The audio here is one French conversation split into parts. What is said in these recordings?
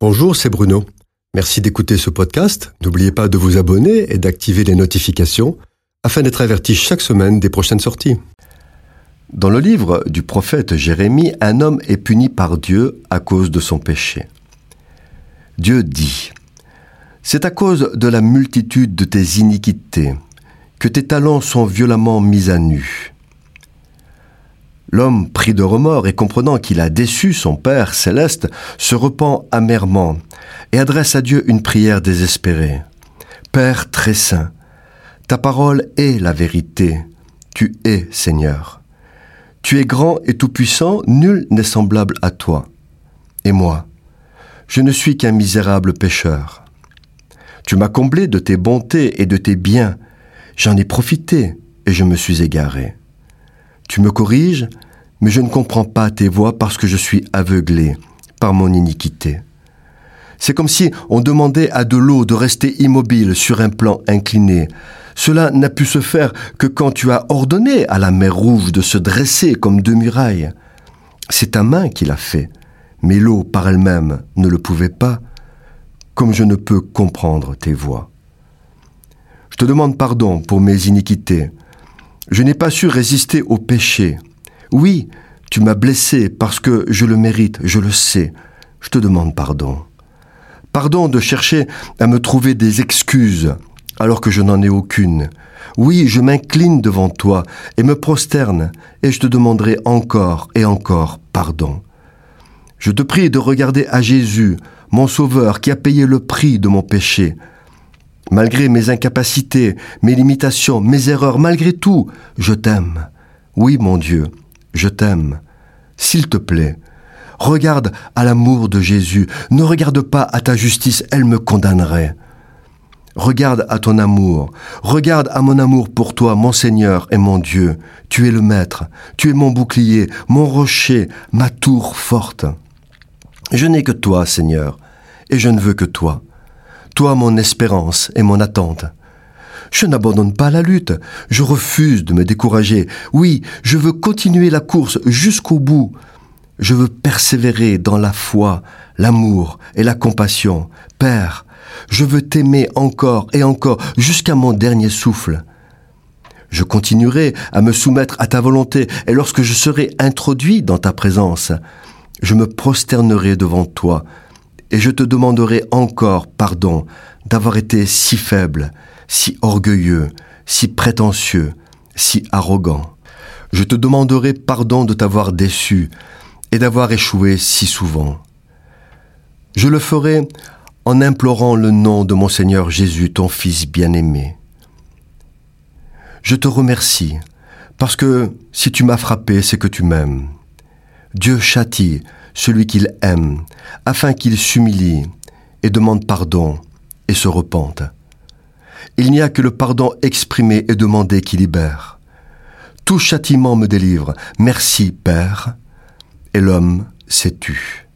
Bonjour, c'est Bruno. Merci d'écouter ce podcast. N'oubliez pas de vous abonner et d'activer les notifications afin d'être averti chaque semaine des prochaines sorties. Dans le livre du prophète Jérémie, un homme est puni par Dieu à cause de son péché. Dieu dit, C'est à cause de la multitude de tes iniquités que tes talents sont violemment mis à nu. L'homme, pris de remords et comprenant qu'il a déçu son Père céleste, se repent amèrement et adresse à Dieu une prière désespérée. Père très saint, ta parole est la vérité. Tu es Seigneur. Tu es grand et tout-puissant, nul n'est semblable à toi. Et moi, je ne suis qu'un misérable pécheur. Tu m'as comblé de tes bontés et de tes biens. J'en ai profité et je me suis égaré. Tu me corriges, mais je ne comprends pas tes voix parce que je suis aveuglé par mon iniquité. C'est comme si on demandait à de l'eau de rester immobile sur un plan incliné. Cela n'a pu se faire que quand tu as ordonné à la mer rouge de se dresser comme deux murailles. C'est ta main qui l'a fait, mais l'eau par elle-même ne le pouvait pas, comme je ne peux comprendre tes voix. Je te demande pardon pour mes iniquités. Je n'ai pas su résister au péché. Oui, tu m'as blessé parce que je le mérite, je le sais. Je te demande pardon. Pardon de chercher à me trouver des excuses alors que je n'en ai aucune. Oui, je m'incline devant toi et me prosterne, et je te demanderai encore et encore pardon. Je te prie de regarder à Jésus, mon Sauveur, qui a payé le prix de mon péché. Malgré mes incapacités, mes limitations, mes erreurs, malgré tout, je t'aime. Oui, mon Dieu, je t'aime. S'il te plaît, regarde à l'amour de Jésus, ne regarde pas à ta justice, elle me condamnerait. Regarde à ton amour, regarde à mon amour pour toi, mon Seigneur et mon Dieu. Tu es le Maître, tu es mon bouclier, mon rocher, ma tour forte. Je n'ai que toi, Seigneur, et je ne veux que toi. Toi, mon espérance et mon attente. Je n'abandonne pas la lutte, je refuse de me décourager. Oui, je veux continuer la course jusqu'au bout. Je veux persévérer dans la foi, l'amour et la compassion. Père, je veux t'aimer encore et encore jusqu'à mon dernier souffle. Je continuerai à me soumettre à ta volonté, et lorsque je serai introduit dans ta présence, je me prosternerai devant toi, et je te demanderai encore pardon d'avoir été si faible, si orgueilleux, si prétentieux, si arrogant. Je te demanderai pardon de t'avoir déçu et d'avoir échoué si souvent. Je le ferai en implorant le nom de mon Seigneur Jésus, ton Fils bien-aimé. Je te remercie, parce que si tu m'as frappé, c'est que tu m'aimes. Dieu châtie celui qu'il aime, afin qu'il s'humilie et demande pardon et se repente. Il n'y a que le pardon exprimé et demandé qui libère. Tout châtiment me délivre. Merci, Père. Et l'homme s'est tu.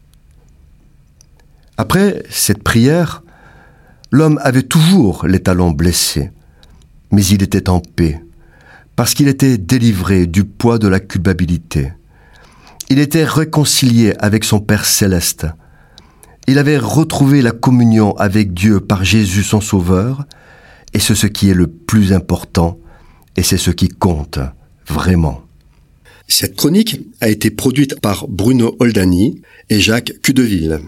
Après cette prière, l'homme avait toujours les talons blessés, mais il était en paix, parce qu'il était délivré du poids de la culpabilité. Il était réconcilié avec son Père céleste. Il avait retrouvé la communion avec Dieu par Jésus son Sauveur, et c'est ce qui est le plus important, et c'est ce qui compte vraiment. Cette chronique a été produite par Bruno Oldani et Jacques Cudeville.